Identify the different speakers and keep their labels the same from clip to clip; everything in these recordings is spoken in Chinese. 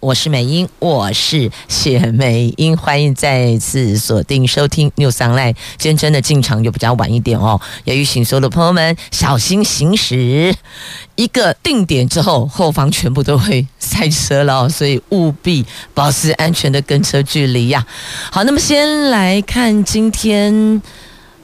Speaker 1: 我是美英，我是谢美英，欢迎再次锁定收听 News Online。今天真的进场就比较晚一点哦，也提醒所有的朋友们小心行驶。一个定点之后，后方全部都会塞车了哦，所以务必保持安全的跟车距离呀。好，那么先来看今天。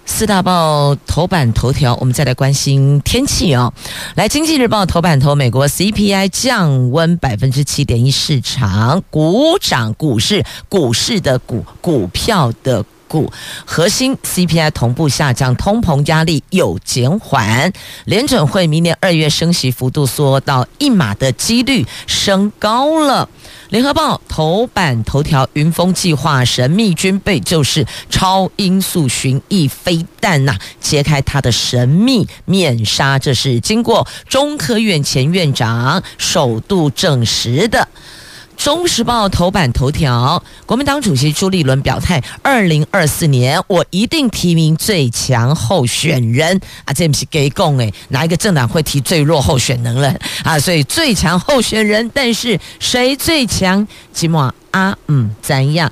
Speaker 1: 四大报头版头条，我们再来关心天气哦。来，《经济日报》头版头，美国 CPI 降温百分之七点一，市场股涨，股市股市的股股票的股，核心 CPI 同步下降，通膨压力有减缓。联准会明年二月升息幅度缩到一码的几率升高了。联合报头版头条：云峰计划神秘军备就是超音速巡弋飞弹呐，揭开它的神秘面纱。这是经过中科院前院长首度证实的。中时报头版头条：国民党主席朱立伦表态，二零二四年我一定提名最强候选人啊！这不是给供诶，哪一个政党会提最弱候选人了啊？所以最强候选人，但是谁最强？寂寞啊，嗯，怎样？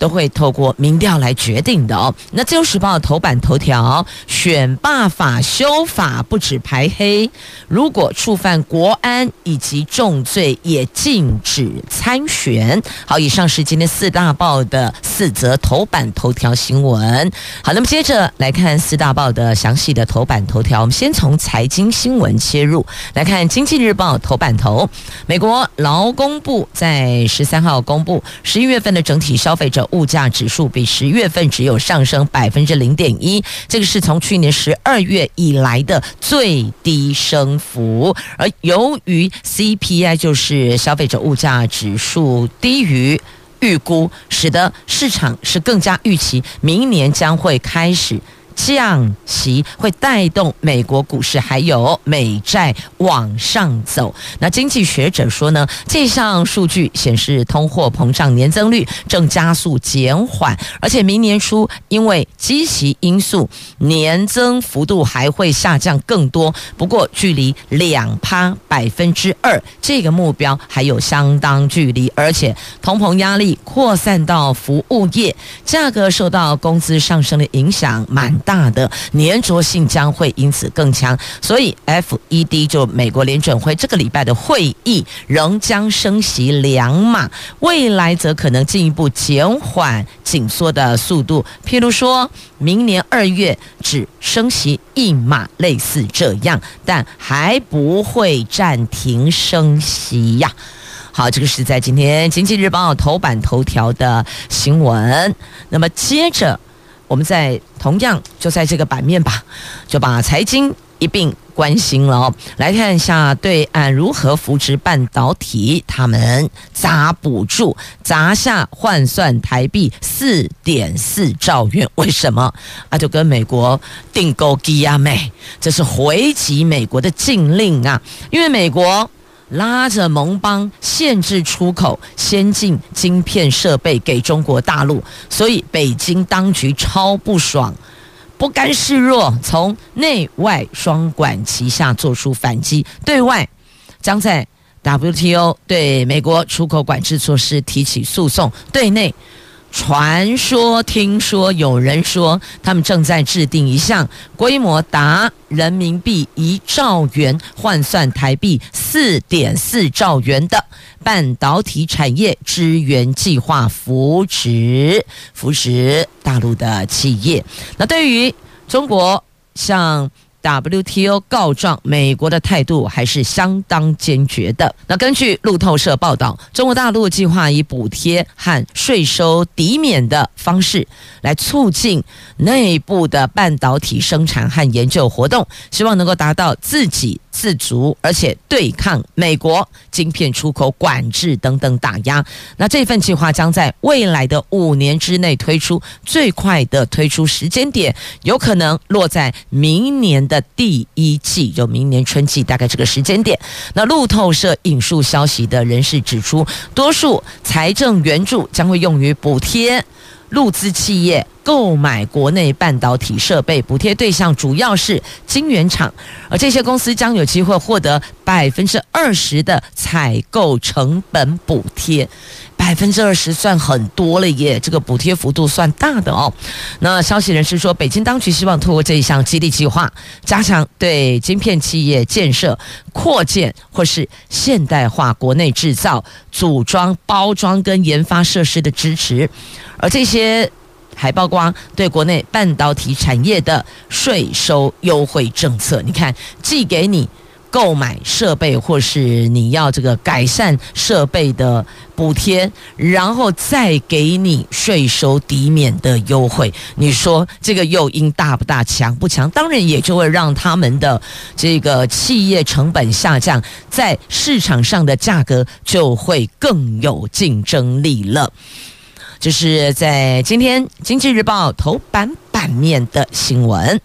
Speaker 1: 都会透过民调来决定的哦。那《自由时报》头版头条：选罢法修法不止排黑，如果触犯国安以及重罪，也禁止参选。好，以上是今天四大报的四则头版头条新闻。好，那么接着来看四大报的详细的头版头条。我们先从财经新闻切入，来看《经济日报》头版头：美国劳工部在十三号公布十一月份的整体消费者。物价指数比十月份只有上升百分之零点一，这个是从去年十二月以来的最低升幅。而由于 CPI 就是消费者物价指数低于预估，使得市场是更加预期明年将会开始。降息会带动美国股市还有美债往上走。那经济学者说呢，这项数据显示通货膨胀年增率正加速减缓，而且明年初因为基期因素，年增幅度还会下降更多。不过，距离两趴百分之二这个目标还有相当距离，而且通膨压力扩散到服务业，价格受到工资上升的影响蛮大。大的粘着性将会因此更强，所以 FED 就美国联准会这个礼拜的会议仍将升息两码，未来则可能进一步减缓紧缩的速度，譬如说明年二月只升息一码，类似这样，但还不会暂停升息呀。好，这个是在今天经济日报头版头条的新闻。那么接着。我们在同样就在这个版面吧，就把财经一并关心了哦。来看一下对岸如何扶植半导体，他们砸补助砸下换算台币四点四兆元，为什么？啊，就跟美国订购机啊，美，这是回击美国的禁令啊，因为美国。拉着盟邦限制出口先进晶片设备给中国大陆，所以北京当局超不爽，不甘示弱，从内外双管齐下做出反击。对外将在 WTO 对美国出口管制措施提起诉讼，对内。传说，听说有人说，他们正在制定一项规模达人民币一兆元，换算台币四点四兆元的半导体产业支援计划，扶持扶持大陆的企业。那对于中国，像。WTO 告状，美国的态度还是相当坚决的。那根据路透社报道，中国大陆计划以补贴和税收抵免的方式来促进内部的半导体生产和研究活动，希望能够达到自己自足，而且对抗美国晶片出口管制等等打压。那这份计划将在未来的五年之内推出，最快的推出时间点有可能落在明年的第一季，就明年春季大概这个时间点。那路透社引述消息的人士指出，多数财政援助将会用于补贴。陆资企业购买国内半导体设备，补贴对象主要是晶圆厂，而这些公司将有机会获得百分之二十的采购成本补贴。百分之二十算很多了耶，这个补贴幅度算大的哦。那消息人士说，北京当局希望通过这一项激励计划，加强对晶片企业建设、扩建或是现代化国内制造、组装、包装跟研发设施的支持，而这些还曝光对国内半导体产业的税收优惠政策。你看，寄给你。购买设备或是你要这个改善设备的补贴，然后再给你税收抵免的优惠，你说这个诱因大不大，强不强？当然也就会让他们的这个企业成本下降，在市场上的价格就会更有竞争力了。就是在今天《经济日报》头版版面的新闻。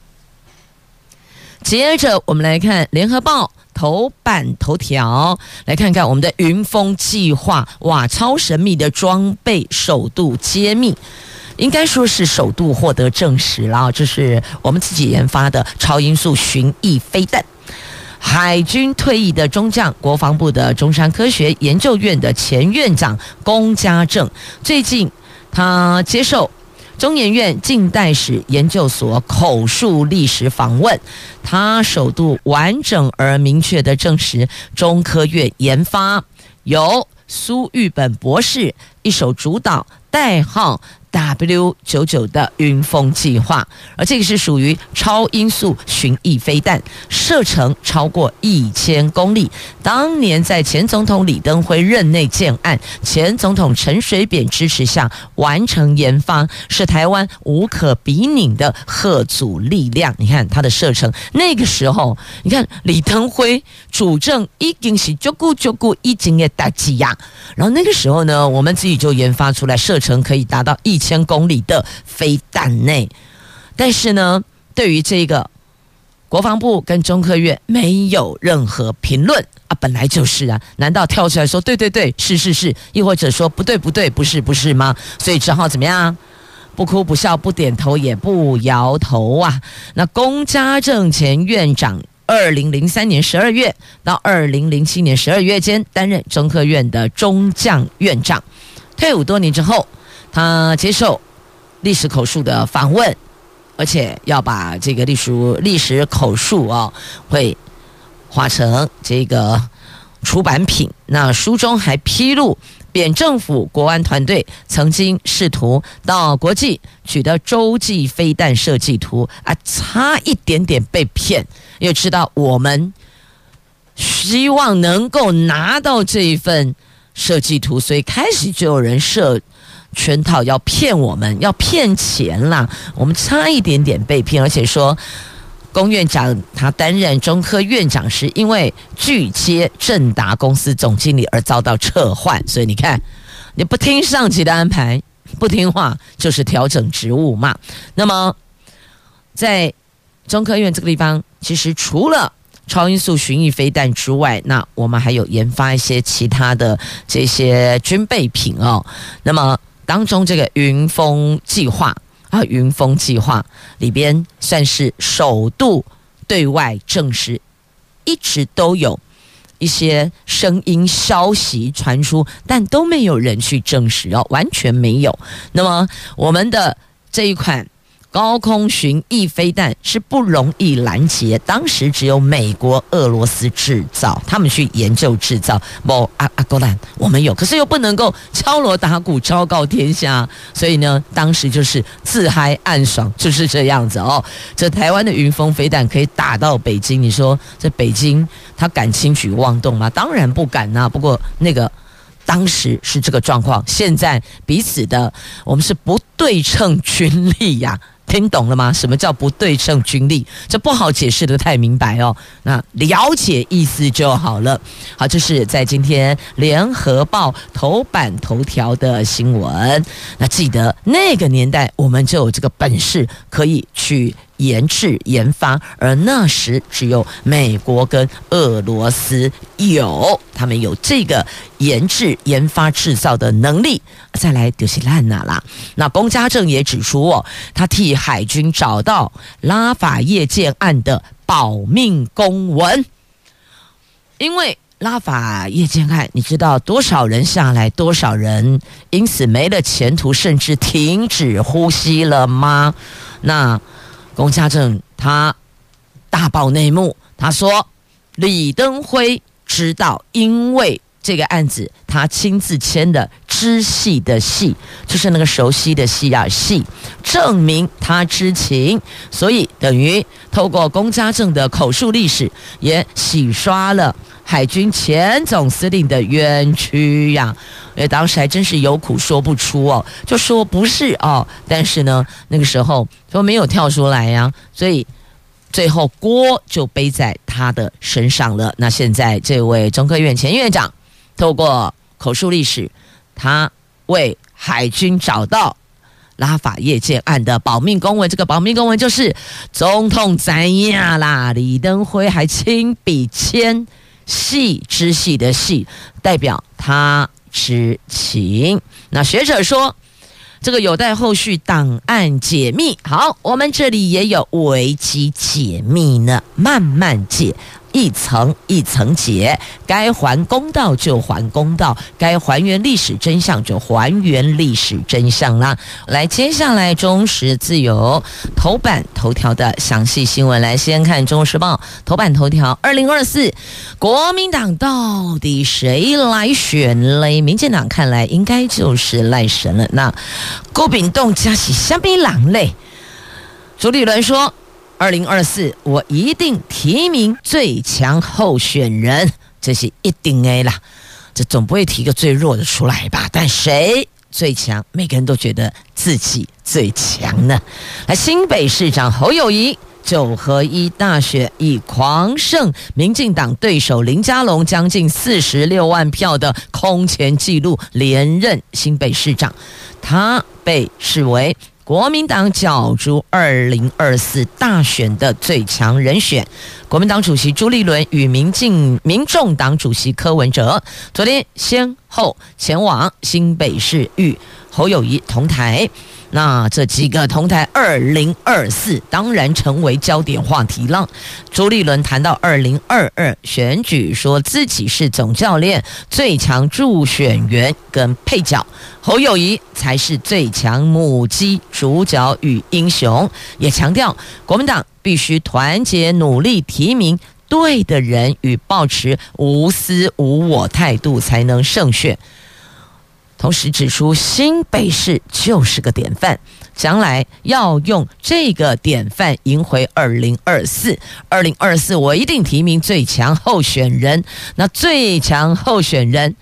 Speaker 1: 接着我们来看《联合报》头版头条，来看看我们的云峰计划，哇，超神秘的装备首度揭秘，应该说是首度获得证实了，这是我们自己研发的超音速巡弋飞弹。海军退役的中将，国防部的中山科学研究院的前院长龚家正，最近他接受。中研院近代史研究所口述历史访问，他首度完整而明确地证实，中科院研发由苏玉本博士一手主导，代号。W 九九的云峰计划，而这个是属于超音速巡弋飞弹，射程超过一千公里。当年在前总统李登辉任内建案，前总统陈水扁支持下完成研发，是台湾无可比拟的核阻力量。你看它的射程，那个时候，你看李登辉主政已经是足够足够已经也打击呀。然后那个时候呢，我们自己就研发出来，射程可以达到一千公里的飞弹内，但是呢，对于这个国防部跟中科院没有任何评论啊，本来就是啊，难道跳出来说对对对，是是是，亦或者说不对不对，不是不是吗？所以只好怎么样？不哭不笑不点头也不摇头啊。那龚家正前院长，二零零三年十二月到二零零七年十二月间担任中科院的中将院长，退伍多年之后。他接受历史口述的访问，而且要把这个历史历史口述啊，会画成这个出版品。那书中还披露，扁政府国安团队曾经试图到国际取得洲际飞弹设计图啊，差一点点被骗。又知道我们希望能够拿到这一份设计图，所以开始就有人设。圈套要骗我们，要骗钱啦！我们差一点点被骗，而且说，龚院长他担任中科院长时，因为拒接正达公司总经理而遭到撤换。所以你看，你不听上级的安排，不听话就是调整职务嘛。那么，在中科院这个地方，其实除了超音速巡弋飞弹之外，那我们还有研发一些其他的这些军备品哦。那么。当中这个云峰计划啊，云峰计划里边算是首度对外证实，一直都有一些声音消息传出，但都没有人去证实哦，完全没有。那么我们的这一款。高空巡弋飞弹是不容易拦截，当时只有美国、俄罗斯制造，他们去研究制造。不，阿阿哥兰我们有，可是又不能够敲锣打鼓昭告天下，所以呢，当时就是自嗨暗爽，就是这样子哦。这台湾的云峰飞弹可以打到北京，你说这北京他敢轻举妄动吗？当然不敢呐、不过那个。当时是这个状况，现在彼此的我们是不对称军力呀，听懂了吗？什么叫不对称军力？这不好解释得太明白哦。那了解意思就好了。好，这是在今天联合报头版头条的新闻。那记得那个年代，我们就有这个本事可以去研制研发，而那时只有美国跟俄罗斯有，他们有这个研制研发制造的能力。再来就是烂哪啦？那龚家正也指出哦，他替。海军找到拉法叶舰案的保命公文，因为拉法叶舰案，你知道多少人下来，多少人因此没了前途，甚至停止呼吸了吗？那龚家正他大爆内幕，他说李登辉知道，因为。这个案子，他亲自签的知系的系，就是那个熟悉的系啊，系证明他知情，所以等于透过龚家正的口述历史，也洗刷了海军前总司令的冤屈呀。因为当时还真是有苦说不出哦，就说不是哦，但是呢，那个时候都没有跳出来呀，所以最后锅就背在他的身上了。那现在这位中科院前院长。透过口述历史，他为海军找到拉法叶舰案的保命公文。这个保命公文就是总统怎样啦？李登辉还亲笔签“系之系的“系”，代表他知情。那学者说，这个有待后续档案解密。好，我们这里也有危机解密呢，慢慢解。一层一层解，该还公道就还公道，该还原历史真相就还原历史真相啦。来，接下来中时自由头版头条的详细新闻，来先看《中国时报》头版头条：二零二四国民党到底谁来选嘞？民进党看来应该就是赖神了。那郭炳栋加起香槟榔嘞？朱立伦说。二零二四，我一定提名最强候选人，这是一定 A 啦。这总不会提个最弱的出来吧？但谁最强？每个人都觉得自己最强呢。来，新北市长侯友谊九合一大选以狂胜民进党对手林佳龙将近四十六万票的空前纪录连任新北市长，他被视为。国民党角逐二零二四大选的最强人选，国民党主席朱立伦与民进民众党主席柯文哲。昨天先后前往新北市域侯友谊同台。那这几个同台二零二四当然成为焦点话题了。朱立伦谈到二零二二选举，说自己是总教练、最强助选员跟配角，侯友谊才是最强母鸡、主角与英雄。也强调国民党必须团结努力，提名对的人与抱持无私无我态度，才能胜选。同时指出，新北市就是个典范，将来要用这个典范赢回二零二四。二零二四，我一定提名最强候选人。那最强候选人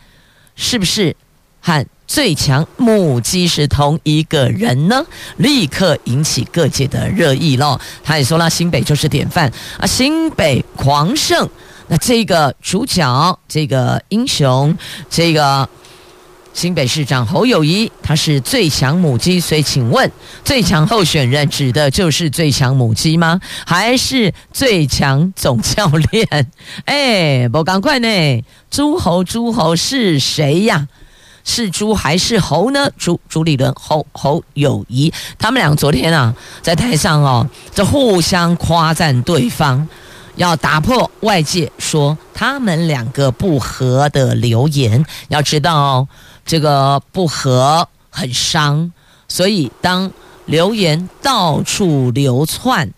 Speaker 1: 是不是和最强母鸡是同一个人呢？立刻引起各界的热议喽。他也说了，新北就是典范啊，新北狂胜。那这个主角，这个英雄，这个。新北市长侯友宜，他是最强母鸡，所以请问，最强候选人指的就是最强母鸡吗？还是最强总教练？哎，不赶快呢！诸侯诸侯是谁呀？是猪还是猴呢？朱朱立伦、侯侯友宜，他们俩昨天啊，在台上哦，就互相夸赞对方，要打破外界说他们两个不和的流言。要知道。这个不和很伤，所以当流言到处流窜，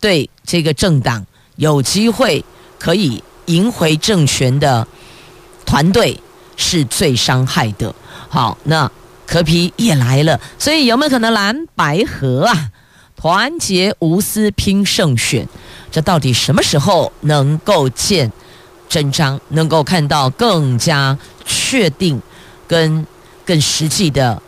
Speaker 1: 对这个政党有机会可以赢回政权的团队是最伤害的。好，那柯皮也来了，所以有没有可能蓝白合啊？团结无私拼胜选，这到底什么时候能够见真章？能够看到更加确定？跟更实际的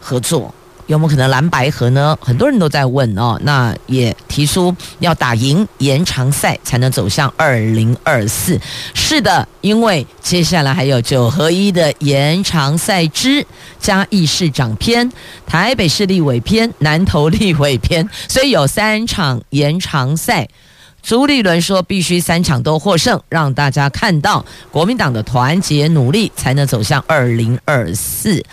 Speaker 1: 合作，有没有可能蓝白合呢？很多人都在问哦。那也提出要打赢延长赛才能走向二零二四。是的，因为接下来还有九合一的延长赛之嘉义市长篇、台北市立委篇、南投立委篇，所以有三场延长赛。朱立伦说必须三场都获胜，让大家看到国民党的团结努力才能走向二零二四。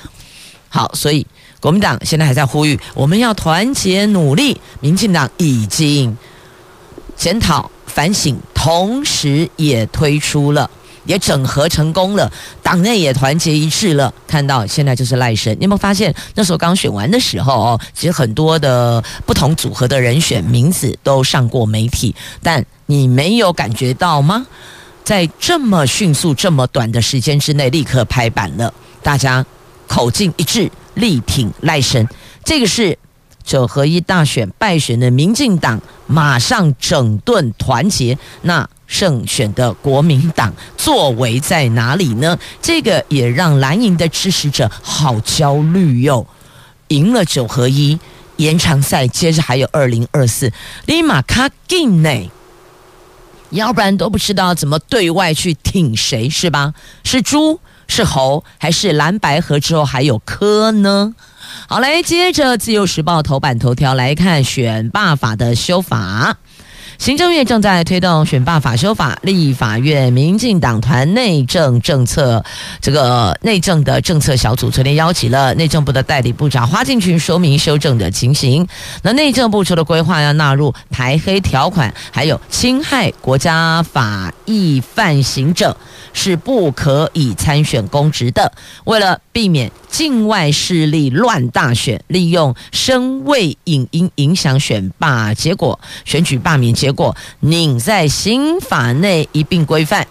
Speaker 1: 好，所以。国民党现在还在呼吁，我们要团结努力。民进党已经检讨反省，同时也推出了，也整合成功了，党内也团结一致了。看到现在就是赖神，你有没有发现那时候刚选完的时候哦，其实很多的不同组合的人选名字都上过媒体，但你没有感觉到吗？在这么迅速、这么短的时间之内，立刻拍板了，大家口径一致。力挺赖神，这个是九合一大选败选的民进党马上整顿团结，那胜选的国民党作为在哪里呢？这个也让蓝营的支持者好焦虑哟。赢了九合一延长赛，接着还有二零二四，立马卡进内，要不然都不知道怎么对外去挺谁是吧？是猪？是猴还是蓝白合之后还有科呢？好，来接着《自由时报》头版头条来看选罢法的修法。行政院正在推动选罢法修法，立法院民进党团内政政策这个内政的政策小组昨天邀请了内政部的代理部长花进群说明修正的情形。那内政部除了规划要纳入排黑条款，还有侵害国家法益犯行者是不可以参选公职的。为了避免境外势力乱大选，利用声位影音影响选罢结果，选举罢免结果。拧在刑法内一并规范。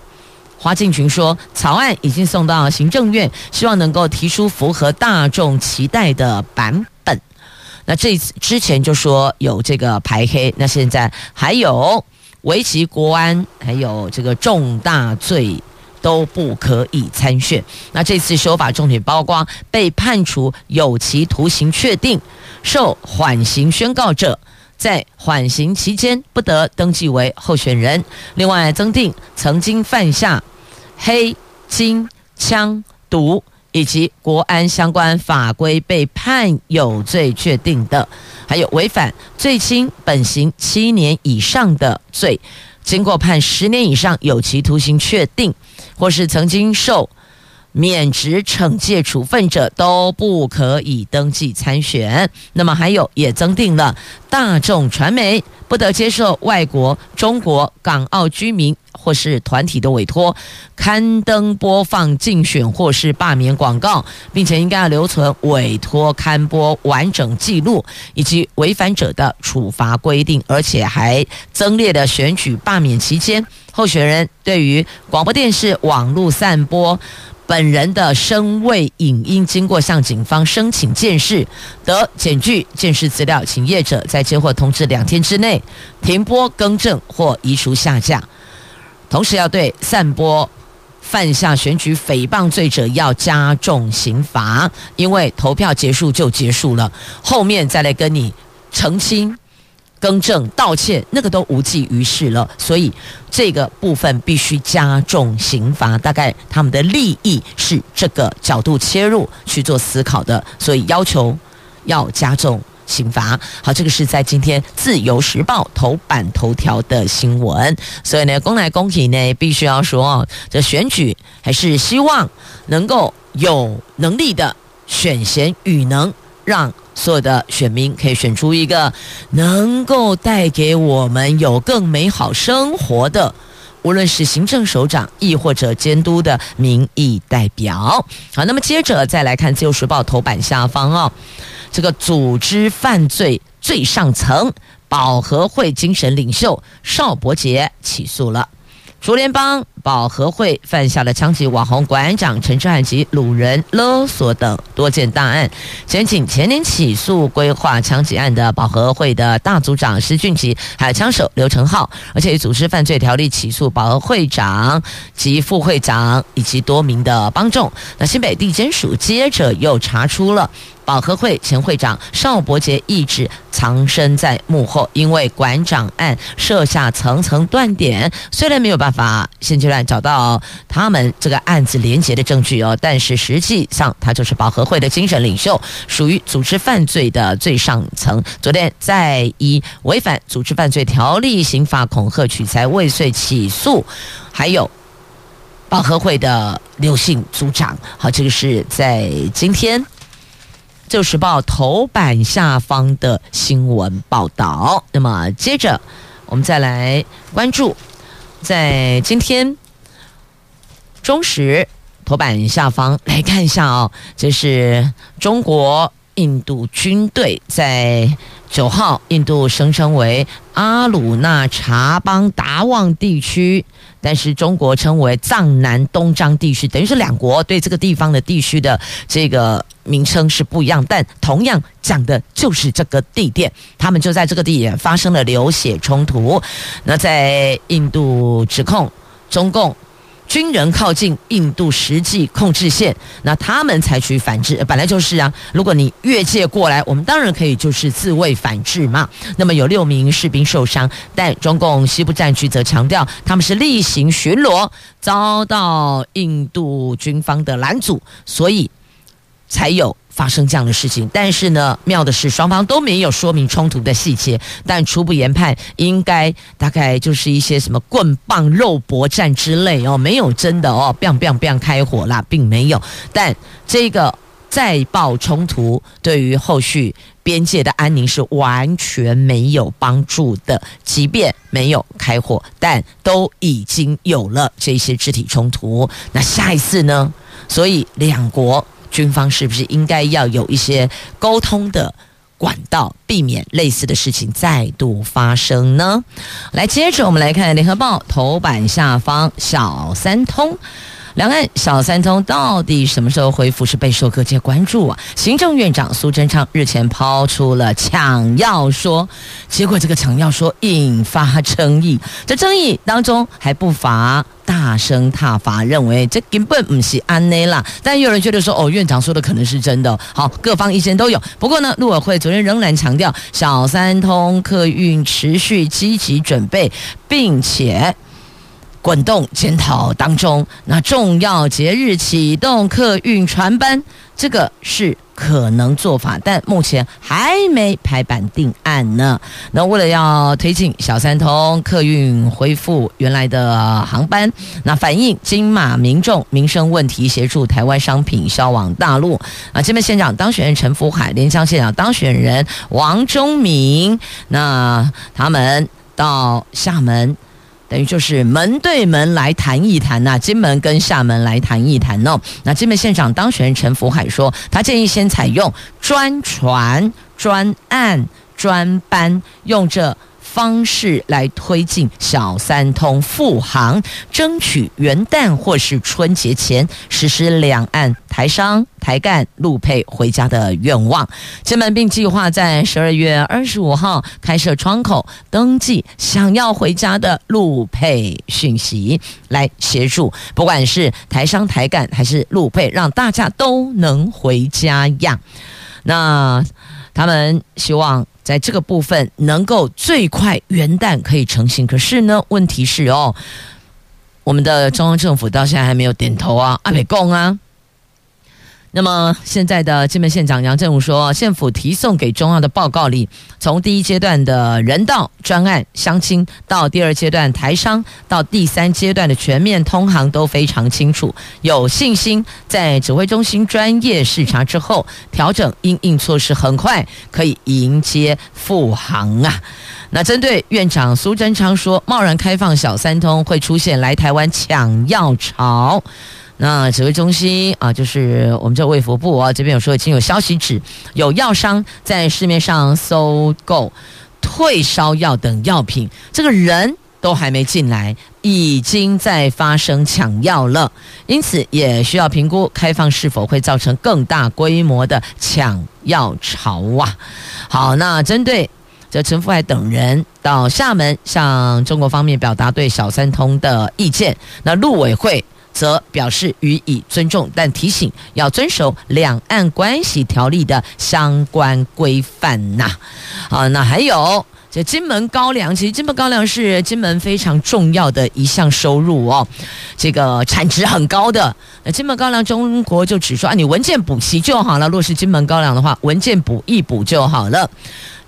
Speaker 1: 花敬群说，草案已经送到行政院，希望能够提出符合大众期待的版本。那这之前就说有这个排黑，那现在还有危及国安，还有这个重大罪都不可以参选。那这次修法重点包括被判处有期徒刑确定、受缓刑宣告者。在缓刑期间不得登记为候选人。另外，增订曾经犯下黑、金、枪、毒以及国安相关法规被判有罪确定的，还有违反最轻本刑七年以上的罪，经过判十年以上有期徒刑确定，或是曾经受。免职惩戒处分者都不可以登记参选。那么还有也增定了大众传媒不得接受外国、中国、港澳居民或是团体的委托，刊登播放竞选或是罢免广告，并且应该要留存委托刊播完整记录以及违反者的处罚规定，而且还增列了选举罢免期间候选人对于广播电视网络散播。本人的声位影音经过向警方申请鉴识，得检具鉴识资料，请业者在接获通知两天之内停播、更正或移除下架。同时，要对散播犯下选举诽谤罪者要加重刑罚，因为投票结束就结束了，后面再来跟你澄清。更正、道歉，那个都无济于事了，所以这个部分必须加重刑罚。大概他们的利益是这个角度切入去做思考的，所以要求要加重刑罚。好，这个是在今天《自由时报》头版头条的新闻。所以呢，公来公去呢，必须要说，这选举还是希望能够有能力的选贤与能，让。所有的选民可以选出一个能够带给我们有更美好生活的，无论是行政首长亦或者监督的民意代表。好，那么接着再来看《自由时报》头版下方哦，这个组织犯罪最上层保和会精神领袖邵伯杰起诉了。竹联帮保和会犯下了枪击网红馆长陈志汉及路人勒索等多件大案。检警前年起诉规划枪击案的保和会的大组长施俊吉，还有枪手刘成浩，而且以组织犯罪条例起诉保和会长及副会长以及多名的帮众。那新北地检署接着又查出了。保和会前会长邵伯杰一直藏身在幕后，因为馆长案设下层层断点，虽然没有办法现阶段找到他们这个案子连结的证据哦，但是实际上他就是保和会的精神领袖，属于组织犯罪的最上层。昨天在以违反组织犯罪条例、刑法恐吓取财未遂起诉，还有保和会的刘姓组长。好，这个是在今天。《旧时报》头版下方的新闻报道。那么，接着我们再来关注，在今天中时头版下方来看一下哦，这是中国印度军队在九号，印度声称为阿鲁纳查邦达旺地区。但是中国称为藏南东张地区，等于是两国对这个地方的地区的这个名称是不一样，但同样讲的就是这个地点，他们就在这个地点发生了流血冲突。那在印度指控中共。军人靠近印度实际控制线，那他们采取反制，本来就是啊。如果你越界过来，我们当然可以就是自卫反制嘛。那么有六名士兵受伤，但中共西部战区则强调他们是例行巡逻，遭到印度军方的拦阻，所以才有。发生这样的事情，但是呢，妙的是双方都没有说明冲突的细节，但初步研判应该大概就是一些什么棍棒肉搏战之类哦，没有真的哦，biang bang bang 开火啦，并没有。但这个再爆冲突，对于后续边界的安宁是完全没有帮助的。即便没有开火，但都已经有了这些肢体冲突。那下一次呢？所以两国。军方是不是应该要有一些沟通的管道，避免类似的事情再度发生呢？来，接着我们来看《联合报》头版下方小三通。两岸小三通到底什么时候恢复，是备受各界关注啊！行政院长苏贞昌日前抛出了抢药说，结果这个抢药说引发争议，这争议当中还不乏大声挞伐，认为这根本不是安内啦。但有人觉得说，哦，院长说的可能是真的。好，各方意见都有。不过呢，陆委会昨天仍然强调，小三通客运持续积极准备，并且。滚动检讨当中，那重要节日启动客运船班，这个是可能做法，但目前还没排版定案呢。那为了要推进小三通客运恢复原来的航班，那反映金马民众民生问题，协助台湾商品销往大陆。啊，这边县长当选人陈福海，连江县长当选人王忠明，那他们到厦门。等于就是门对门来谈一谈呐，金门跟厦门来谈一谈哦。那金门县长当选人陈福海说，他建议先采用专船、专案、专班，用这。方式来推进小三通复航，争取元旦或是春节前实施两岸台商台干陆配回家的愿望。金门并计划在十二月二十五号开设窗口，登记想要回家的陆配讯息，来协助不管是台商台干还是陆配，让大家都能回家呀。那他们希望。在这个部分能够最快元旦可以成型，可是呢，问题是哦，我们的中央政府到现在还没有点头啊，阿北贡啊。那么现在的金门县长杨振武说，县府提送给中央的报告里，从第一阶段的人道专案相亲，到第二阶段台商，到第三阶段的全面通航都非常清楚，有信心在指挥中心专业视察之后，调整因应措施，很快可以迎接复航啊。那针对院长苏贞昌说，贸然开放小三通会出现来台湾抢药潮。那指挥中心啊，就是我们这卫福部啊，这边有说已经有消息指，有药商在市面上搜购退烧药等药品，这个人都还没进来，已经在发生抢药了，因此也需要评估开放是否会造成更大规模的抢药潮啊。好，那针对这陈福海等人到厦门向中国方面表达对小三通的意见，那陆委会则表示予以尊重，但提醒要遵守两岸关系条例的相关规范呐。好，那还有。这金门高粱，其实金门高粱是金门非常重要的一项收入哦，这个产值很高的。那金门高粱，中国就只说啊，你文件补齐就好了。若是金门高粱的话，文件补一补就好了。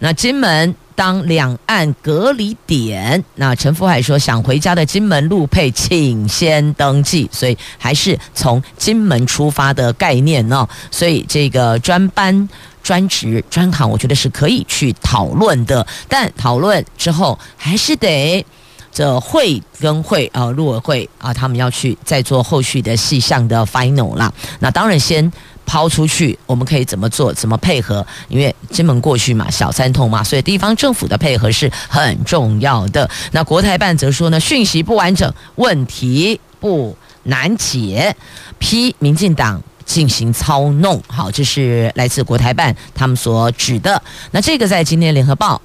Speaker 1: 那金门当两岸隔离点，那陈福海说想回家的金门陆配，请先登记，所以还是从金门出发的概念哦。所以这个专班。专职专行，我觉得是可以去讨论的，但讨论之后还是得这会跟会啊，陆委会啊，他们要去再做后续的细项的 final 啦。那当然先抛出去，我们可以怎么做，怎么配合？因为金门过去嘛，小三通嘛，所以地方政府的配合是很重要的。那国台办则说呢，讯息不完整，问题不难解，批民进党。进行操弄，好，这是来自国台办他们所指的。那这个在今天联合报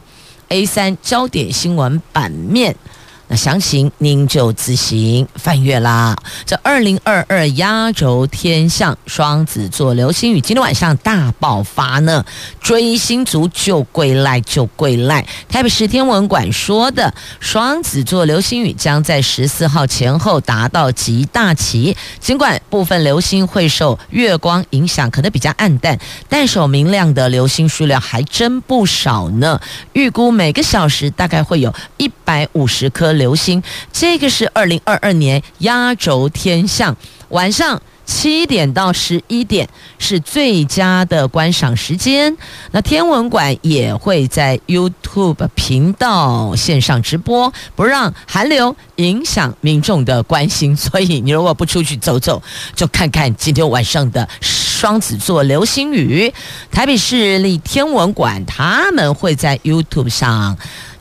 Speaker 1: A 三焦点新闻版面。那详情您就自行翻阅啦。这二零二二压轴天象双子座流星雨今天晚上大爆发呢，追星族就归赖就归赖。台北市天文馆说的双子座流星雨将在十四号前后达到极大期，尽管部分流星会受月光影响，可能比较暗淡，但是明亮的流星数量还真不少呢。预估每个小时大概会有一百五十颗。流星，这个是二零二二年压轴天象，晚上七点到十一点是最佳的观赏时间。那天文馆也会在 YouTube 频道线上直播，不让寒流影响民众的关心。所以你如果不出去走走，就看看今天晚上的双子座流星雨。台北市立天文馆他们会在 YouTube 上。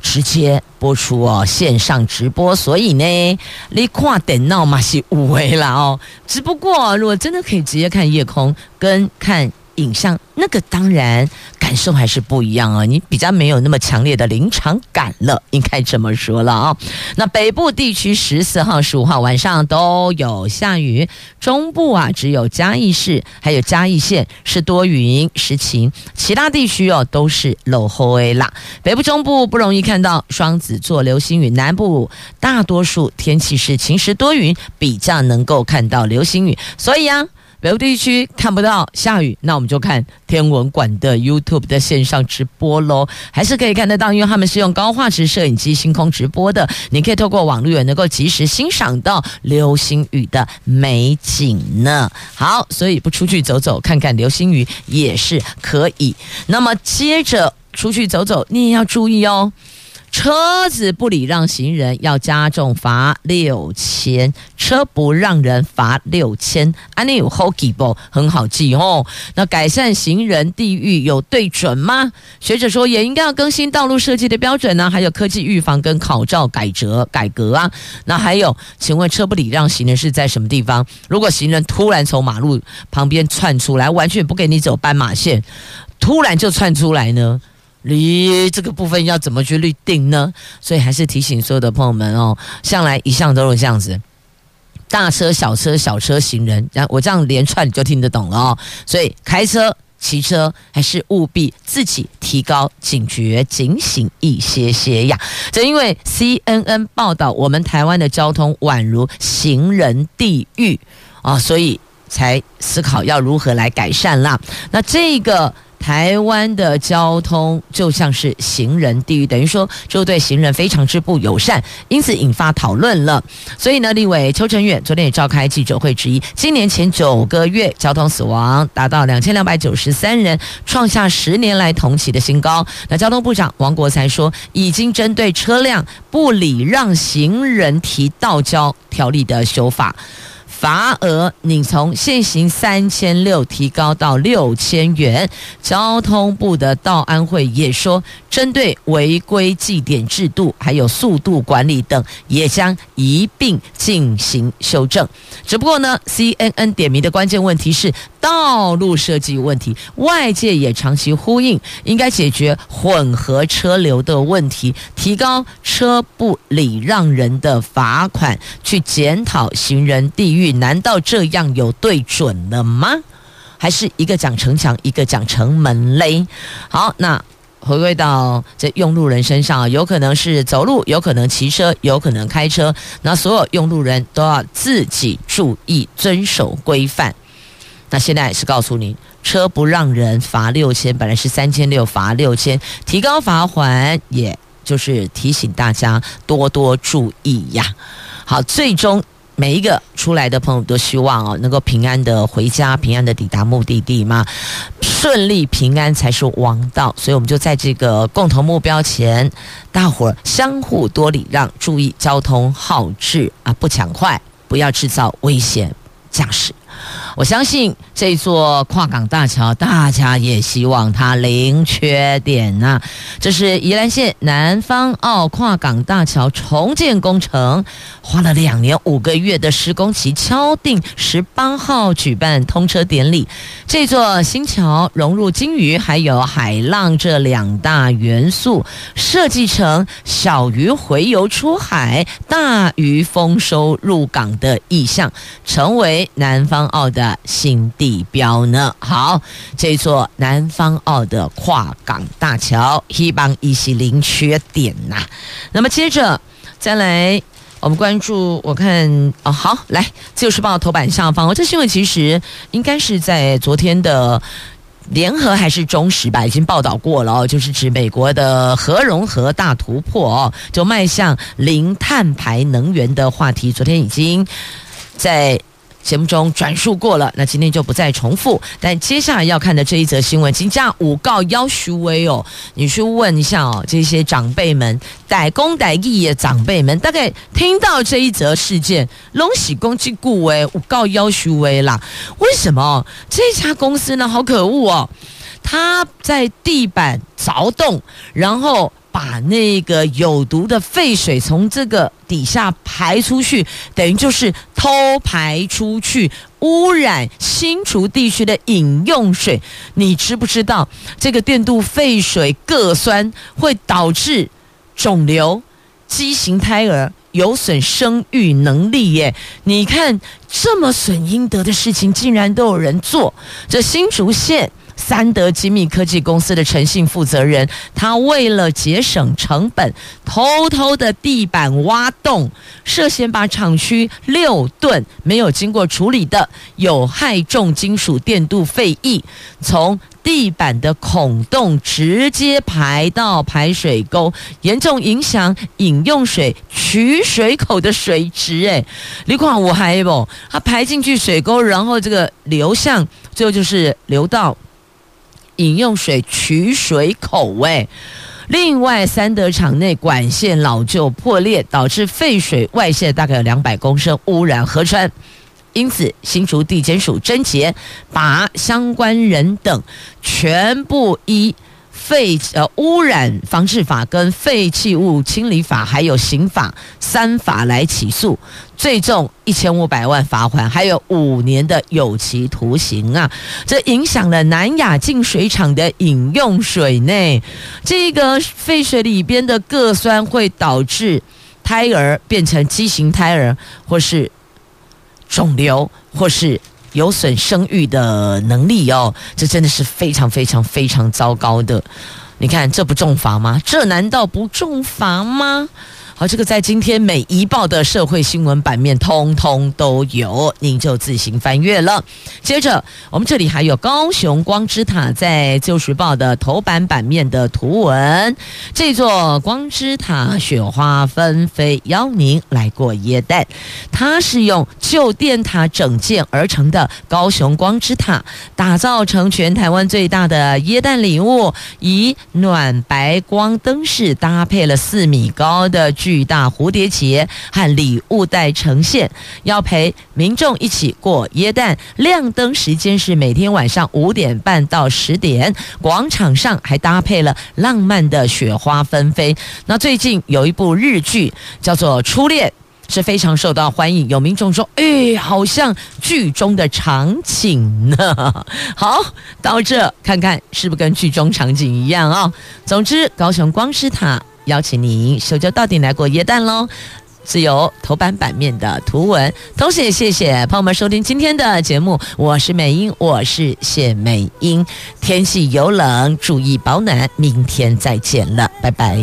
Speaker 1: 直接播出哦，线上直播，所以呢，你看电脑嘛是无为了哦。只不过，如果真的可以直接看夜空，跟看影像，那个当然。感受还是不一样啊，你比较没有那么强烈的临场感了，应该这么说了啊。那北部地区十四号、十五号晚上都有下雨，中部啊只有嘉义市还有嘉义县是多云时晴，其他地区哦都是落雨啦。北部、中部不容易看到双子座流星雨，南部大多数天气是晴时多云，比较能够看到流星雨，所以啊。北部地区看不到下雨，那我们就看天文馆的 YouTube 的线上直播喽，还是可以看得到，因为他们是用高画质摄影机星空直播的，你可以透过网络也能够及时欣赏到流星雨的美景呢。好，所以不出去走走看看流星雨也是可以。那么接着出去走走，你也要注意哦。车子不礼让行人要加重罚六千，车不让人罚六千。安利有好记不？很好记哦。那改善行人地域有对准吗？学者说也应该要更新道路设计的标准呢、啊，还有科技预防跟考照改革改革啊。那还有，请问车不礼让行人是在什么地方？如果行人突然从马路旁边窜出来，完全不给你走斑马线，突然就窜出来呢？你这个部分要怎么去律定呢？所以还是提醒所有的朋友们哦，向来一向都是这样子，大车、小车、小车、行人，然我这样连串你就听得懂了哦。所以开车、骑车还是务必自己提高警觉、警醒一些些呀。正因为 CNN 报道我们台湾的交通宛如行人地狱啊，所以才思考要如何来改善啦。那这个。台湾的交通就像是行人地狱，等于说就对行人非常之不友善，因此引发讨论了。所以呢，立委邱成远昨天也召开记者会，质疑今年前九个月交通死亡达到两千两百九十三人，创下十年来同期的新高。那交通部长王国材说，已经针对车辆不礼让行人提道交条例的修法。罚额你从现行三千六提高到六千元。交通部的道安会也说，针对违规记点制度还有速度管理等，也将一并进行修正。只不过呢，CNN 点名的关键问题是道路设计问题，外界也长期呼应，应该解决混合车流的问题，提高车不礼让人的罚款，去检讨行人地域。难道这样有对准了吗？还是一个讲城墙，一个讲城门嘞？好，那。回归到这用路人身上，有可能是走路，有可能骑车，有可能开车。那所有用路人都要自己注意遵守规范。那现在是告诉你，车不让人罚六千，本来是三千六罚六千，提高罚款，也就是提醒大家多多注意呀。好，最终。每一个出来的朋友都希望哦，能够平安的回家，平安的抵达目的地嘛，顺利平安才是王道。所以，我们就在这个共同目标前，大伙儿相互多礼让，注意交通号志啊，不抢快，不要制造危险驾驶。我相信这座跨港大桥，大家也希望它零缺点呐、这是宜兰县南方澳跨港大桥重建工程，花了两年五个月的施工期，敲定十八号举办通车典礼。这座新桥融入鲸鱼还有海浪这两大元素，设计成小鱼洄游出海，大鱼丰收入港的意象，成为南方澳的。新地标呢？好，这座南方澳的跨港大桥，希望一些零缺点呐、那么接着再来，我们关注，我看哦，好，来《自由时报》头版上方哦，这新闻其实应该是在昨天的联合还是中时吧，已经报道过了哦，就是指美国的核融合大突破哦，就迈向零碳排能源的话题，昨天已经在。节目中转述过了，那今天就不再重复。但接下来要看的这一则新闻，金价五告要许威哦，你去问一下哦，这些长辈们、代公代义的长辈们，大概听到这一则事件，拢是攻击顾威五告要许威啦。为什么这家公司呢？好可恶哦，他在地板凿洞，然后。把那个有毒的废水从这个底下排出去，等于就是偷排出去，污染新竹地区的饮用水。你知不知道这个电镀废水铬酸会导致肿瘤、畸形胎儿、有损生育能力？耶！你看这么损阴德的事情，竟然都有人做。这新竹县。三德精密科技公司的陈姓负责人，他为了节省成本，偷偷的地板挖洞，涉嫌把厂区六吨没有经过处理的有害重金属电镀废液，从地板的孔洞直接排到排水沟，严重影响饮用水取水口的水质。哎，你看我还不，它排进去水沟，然后这个流向，最后就是流到。饮用水取水口味，另外三德厂内管线老旧破裂，导致废水外泄大概有两百公升，污染河川。因此，新竹地检署侦结，把相关人等全部依。废呃污染防治法跟废弃物清理法还有刑法三法来起诉，最重一千五百万罚款，还有五年的有期徒刑啊！这影响了南亚净水厂的饮用水呢。这个废水里边的铬酸会导致胎儿变成畸形胎儿，或是肿瘤，或是。有损生育的能力哦，这真的是非常非常非常糟糕的。你看，这不重罚吗？这难道不重罚吗？好，这个在今天每一报的社会新闻版面通通都有，您就自行翻阅了。接着，我们这里还有高雄光之塔在《旧时报》的头版版面的图文。这座光之塔雪花纷飞，邀您来过耶诞。它是用旧电塔整建而成的高雄光之塔，打造成全台湾最大的耶诞礼物，以暖白光灯饰搭配了四米高的。巨大蝴蝶结和礼物袋呈现，要陪民众一起过耶诞。亮灯时间是每天晚上五点半到十点，广场上还搭配了浪漫的雪花纷飞。那最近有一部日剧叫做《初恋》。是非常受到欢迎，有民众说：“哎，好像剧中的场景呢。”好，到这看看是不是跟剧中场景一样啊、总之，高雄光师塔邀请您修就到底来过耶诞喽，自由头版版面的图文。同时也谢谢朋友们收听今天的节目，我是美英，我是谢美英。天气有冷，注意保暖，明天再见了，拜拜。